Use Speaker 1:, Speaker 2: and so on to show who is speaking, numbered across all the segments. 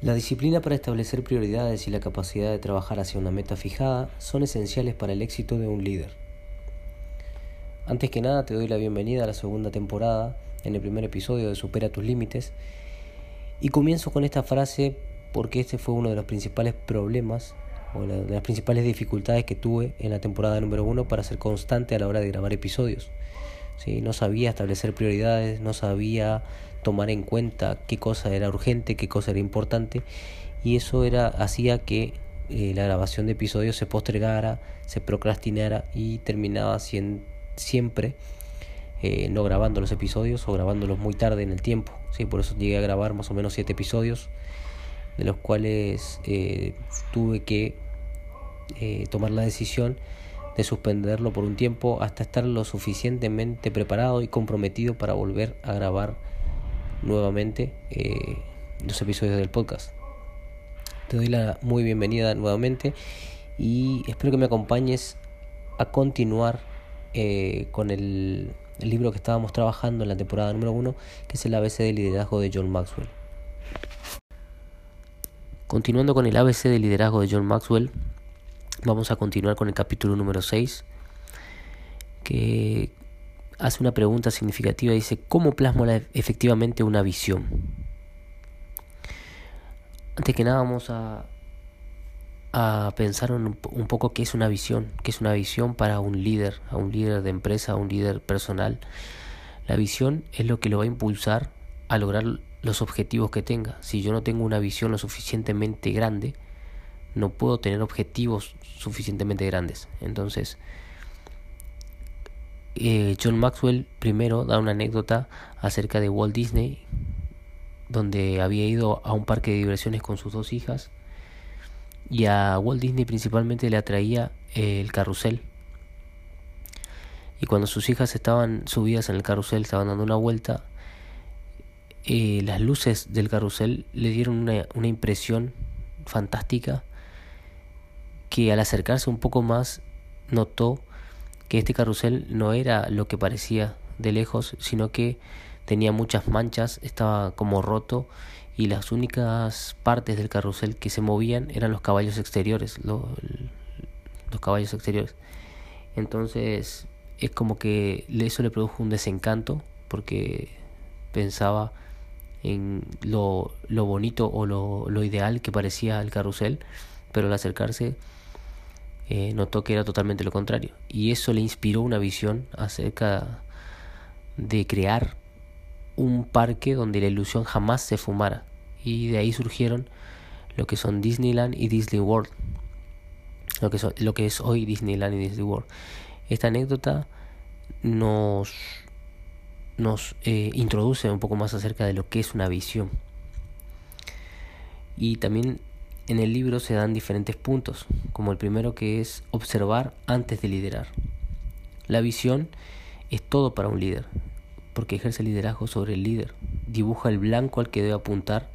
Speaker 1: La disciplina para establecer prioridades y la capacidad de trabajar hacia una meta fijada son esenciales para el éxito de un líder. Antes que nada te doy la bienvenida a la segunda temporada en el primer episodio de Supera tus límites y comienzo con esta frase porque este fue uno de los principales problemas o de las principales dificultades que tuve en la temporada número uno para ser constante a la hora de grabar episodios. ¿Sí? No sabía establecer prioridades, no sabía tomar en cuenta qué cosa era urgente, qué cosa era importante y eso era hacía que eh, la grabación de episodios se postergara, se procrastinara y terminaba siempre eh, no grabando los episodios o grabándolos muy tarde en el tiempo. ¿sí? Por eso llegué a grabar más o menos siete episodios, de los cuales eh, tuve que tomar la decisión de suspenderlo por un tiempo hasta estar lo suficientemente preparado y comprometido para volver a grabar nuevamente eh, los episodios del podcast. Te doy la muy bienvenida nuevamente y espero que me acompañes a continuar eh, con el, libro que estábamos trabajando en la temporada número uno, que es el ABC del liderazgo de John Maxwell. Continuando con el ABC del liderazgo de John Maxwell, vamos a continuar con el capítulo número 6, que hace una pregunta significativa, dice, ¿cómo plasmo efectivamente una visión? Antes que nada vamos a, a pensar un, poco qué es una visión, qué es una visión para un líder, a un líder de empresa, a un líder personal. La visión es lo que lo va a impulsar a lograr los objetivos que tenga. Si yo no tengo una visión lo suficientemente grande, no puedo tener objetivos suficientemente grandes. Entonces, eh, John Maxwell primero da una anécdota acerca de Walt Disney, donde había ido a un parque de diversiones con sus dos hijas y a Walt Disney principalmente le atraía eh, el carrusel. Y cuando sus hijas estaban subidas en el carrusel, estaban dando una vuelta, eh, las luces del carrusel le dieron una, una impresión fantástica que al acercarse un poco más notó que este carrusel no era lo que parecía de lejos, sino que tenía muchas manchas, estaba como roto y las únicas partes del carrusel que se movían eran los caballos exteriores, los caballos exteriores. Entonces es como que eso le produjo un desencanto porque pensaba en lo, lo bonito o lo, lo ideal que parecía el carrusel, pero al acercarse eh, notó que era totalmente lo contrario. Y eso le inspiró una visión acerca de crear un parque donde la ilusión jamás se fumara. Y de ahí surgieron lo que son Disneyland y Disney World. Lo que, es hoy Disneyland y Disney World. Esta anécdota nos, nos eh, introduce un poco más acerca de lo que es una visión. Y también en el libro se dan diferentes puntos, como el primero que es observar antes de liderar. La visión es todo para un líder, porque ejerce liderazgo sobre el líder, dibuja el blanco al que debe apuntar,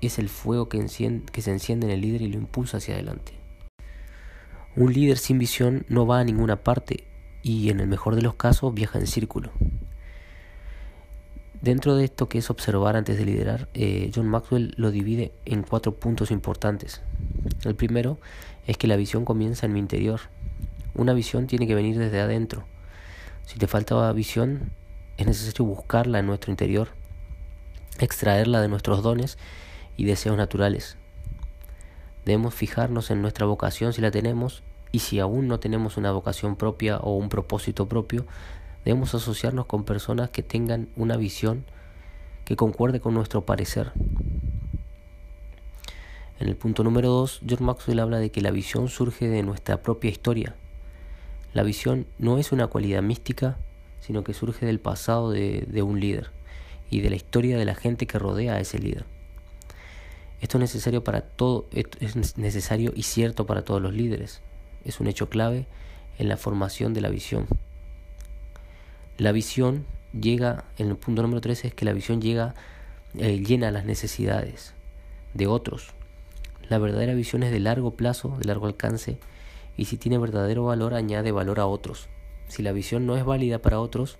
Speaker 1: es el fuego que, que se enciende en el líder y lo impulsa hacia adelante. Un líder sin visión no va a ninguna parte y en el mejor de los casos viaja en círculo. Dentro de esto que es observar antes de liderar, eh, John Maxwell lo divide en cuatro puntos importantes. El primero es que la visión comienza en mi interior. Una visión tiene que venir desde adentro. Si te falta visión, es necesario buscarla en nuestro interior, extraerla de nuestros dones y deseos naturales. Debemos fijarnos en nuestra vocación si la tenemos y si aún no tenemos una vocación propia o un propósito propio, Debemos asociarnos con personas que tengan una visión que concuerde con nuestro parecer. En el punto número 2, George Maxwell habla de que la visión surge de nuestra propia historia. La visión no es una cualidad mística, sino que surge del pasado de, de un líder y de la historia de la gente que rodea a ese líder. Esto es necesario para todo, es necesario y cierto para todos los líderes. Es un hecho clave en la formación de la visión. La visión llega, en el punto número 13 es que la visión llega, eh, llena las necesidades de otros. La verdadera visión es de largo plazo, de largo alcance, y si tiene verdadero valor, añade valor a otros. Si la visión no es válida para otros,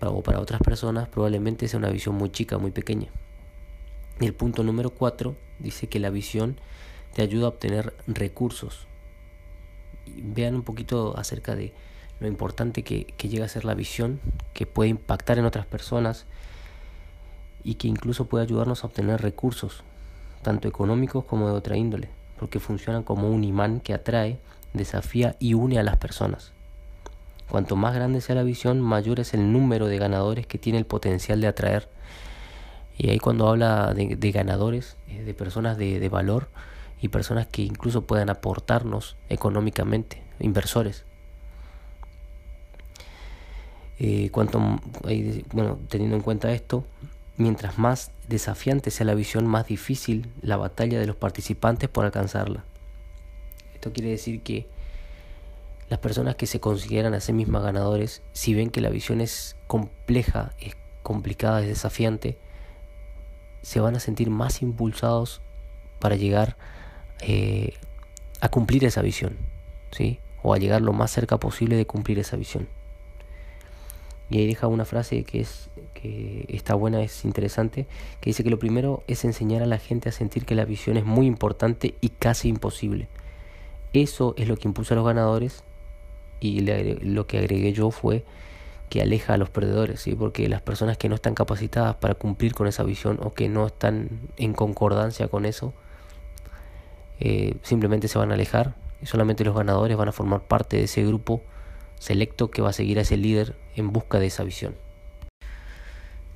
Speaker 1: o para otras personas, probablemente sea una visión muy chica, muy pequeña. Y el punto número 4 dice que la visión te ayuda a obtener recursos. vean un poquito acerca de lo importante que, que llega a ser la visión, que puede impactar en otras personas y que incluso puede ayudarnos a obtener recursos, tanto económicos como de otra índole, porque funcionan como un imán que atrae, desafía y une a las personas. Cuanto más grande sea la visión, mayor es el número de ganadores que tiene el potencial de atraer. Y ahí cuando habla de, ganadores, eh, de personas de, de valor y personas que incluso puedan aportarnos económicamente, inversores. Eh, cuanto, bueno, teniendo en cuenta esto, mientras más desafiante sea la visión, más difícil la batalla de los participantes por alcanzarla. Esto quiere decir que las personas que se consideran a sí mismas ganadores, si ven que la visión es compleja, es complicada, es desafiante, se van a sentir más impulsados para llegar eh, a cumplir esa visión, ¿sí? O a llegar lo más cerca posible de cumplir esa visión. Y ahí deja una frase que es que está buena, es interesante, que dice que lo primero es enseñar a la gente a sentir que la visión es muy importante y casi imposible. Eso es lo que impulsa a los ganadores y lo que agregué yo fue que aleja a los perdedores, ¿sí? porque las personas que no están capacitadas para cumplir con esa visión o que no están en concordancia con eso, eh, simplemente se van a alejar y solamente los ganadores van a formar parte de ese grupo selecto que va a seguir a ese líder en busca de esa visión.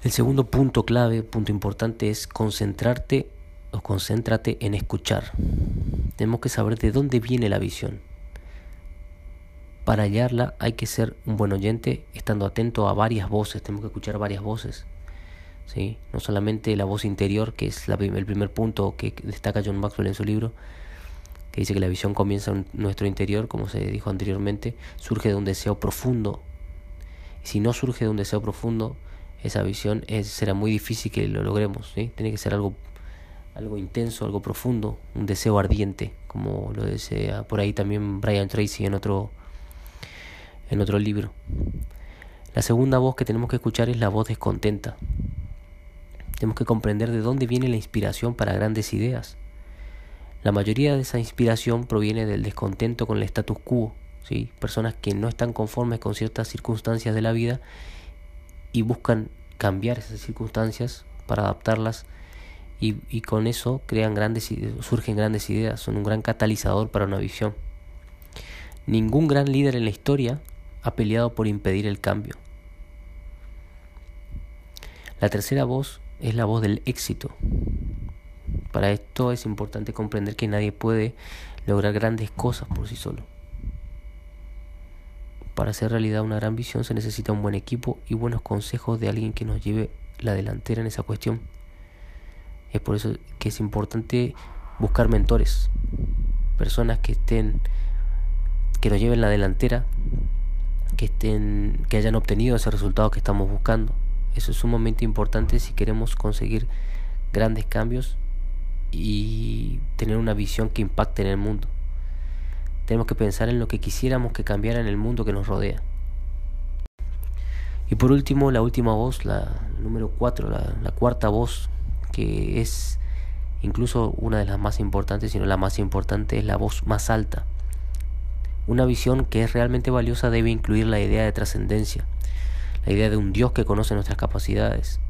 Speaker 1: El segundo punto clave, punto importante es concentrarte o concéntrate en escuchar. Tenemos que saber de dónde viene la visión. Para hallarla hay que ser un buen oyente, estando atento a varias voces, tenemos que escuchar varias voces. ¿sí? No solamente la voz interior, que es el primer punto que destaca John Maxwell en su libro, que dice que la visión comienza en nuestro interior, como se dijo anteriormente, surge de un deseo profundo. Y si no surge de un deseo profundo, esa visión será muy difícil que lo logremos. Tiene que ser algo, algo intenso, algo profundo, un deseo ardiente, como lo desea por ahí también Brian Tracy en otro, en otro libro. La segunda voz que tenemos que escuchar es la voz descontenta. Tenemos que comprender de dónde viene la inspiración para grandes ideas. La mayoría de esa inspiración proviene del descontento con el status quo, ¿sí? personas que no están conformes con ciertas circunstancias de la vida y buscan cambiar esas circunstancias para adaptarlas y, con eso crean grandes, surgen grandes ideas, son un gran catalizador para una visión. Ningún gran líder en la historia ha peleado por impedir el cambio. La tercera voz es la voz del éxito. Para esto es importante comprender que nadie puede lograr grandes cosas por sí solo. Para hacer realidad una gran visión se necesita un buen equipo y buenos consejos de alguien que nos lleve la delantera en esa cuestión. Es por eso que es importante buscar mentores, personas que estén que nos lleven la delantera, que estén que hayan obtenido ese resultado que estamos buscando. Eso es sumamente importante si queremos conseguir grandes cambios y tener una visión que impacte en el mundo. Tenemos que pensar en lo que quisiéramos que cambiara en el mundo que nos rodea. Y por último, la última voz, la número 4, la, la cuarta voz, que es incluso una de las más importantes, sino la más importante, es la voz más alta. Una visión que es realmente valiosa debe incluir la idea de trascendencia, la idea de un Dios que conoce nuestras capacidades,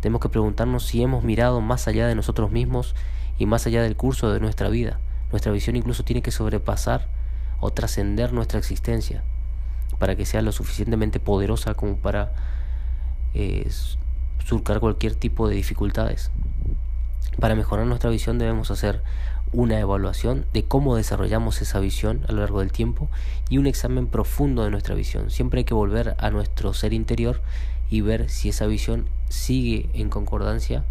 Speaker 1: tenemos que preguntarnos si hemos mirado más allá de nosotros mismos y más allá del curso de nuestra vida. Nuestra visión incluso tiene que sobrepasar o trascender nuestra existencia para que sea lo suficientemente poderosa como para eh, surcar cualquier tipo de dificultades. Para mejorar nuestra visión debemos hacer una evaluación de cómo desarrollamos esa visión a lo largo del tiempo y un examen profundo de nuestra visión. Siempre hay que volver a nuestro ser interior y ver si esa visión sigue en concordancia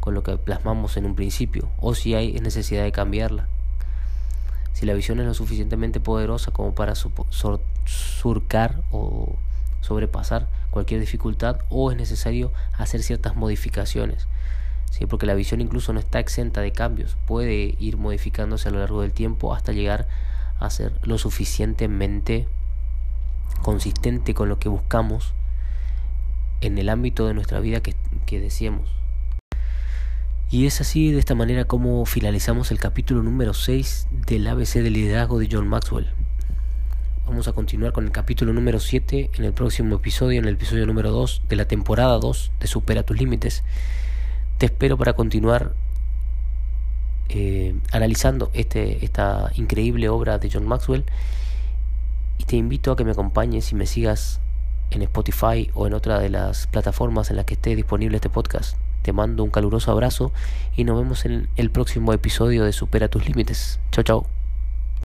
Speaker 1: con lo que plasmamos en un principio o si hay necesidad de cambiarla. Si la visión es lo suficientemente poderosa como para surcar o sobrepasar cualquier dificultad o es necesario hacer ciertas modificaciones. ¿sí? Porque la visión incluso no está exenta de cambios, puede ir modificándose a lo largo del tiempo hasta llegar a ser lo suficientemente consistente con lo que buscamos en el ámbito de nuestra vida que, que. Y es así, de esta manera, como finalizamos el capítulo número 6 del ABC del liderazgo de John Maxwell. Vamos a continuar con el capítulo número 7 en el próximo episodio, en el episodio número 2 de la temporada 2 de Supera tus Límites. Te espero para continuar eh, analizando este, esta increíble obra de John Maxwell y te invito a que me acompañes y me sigas en Spotify o en otra de las plataformas en las que esté disponible este podcast. Te mando un caluroso abrazo y nos vemos en el próximo episodio de Supera tus Límites. Chao, chao.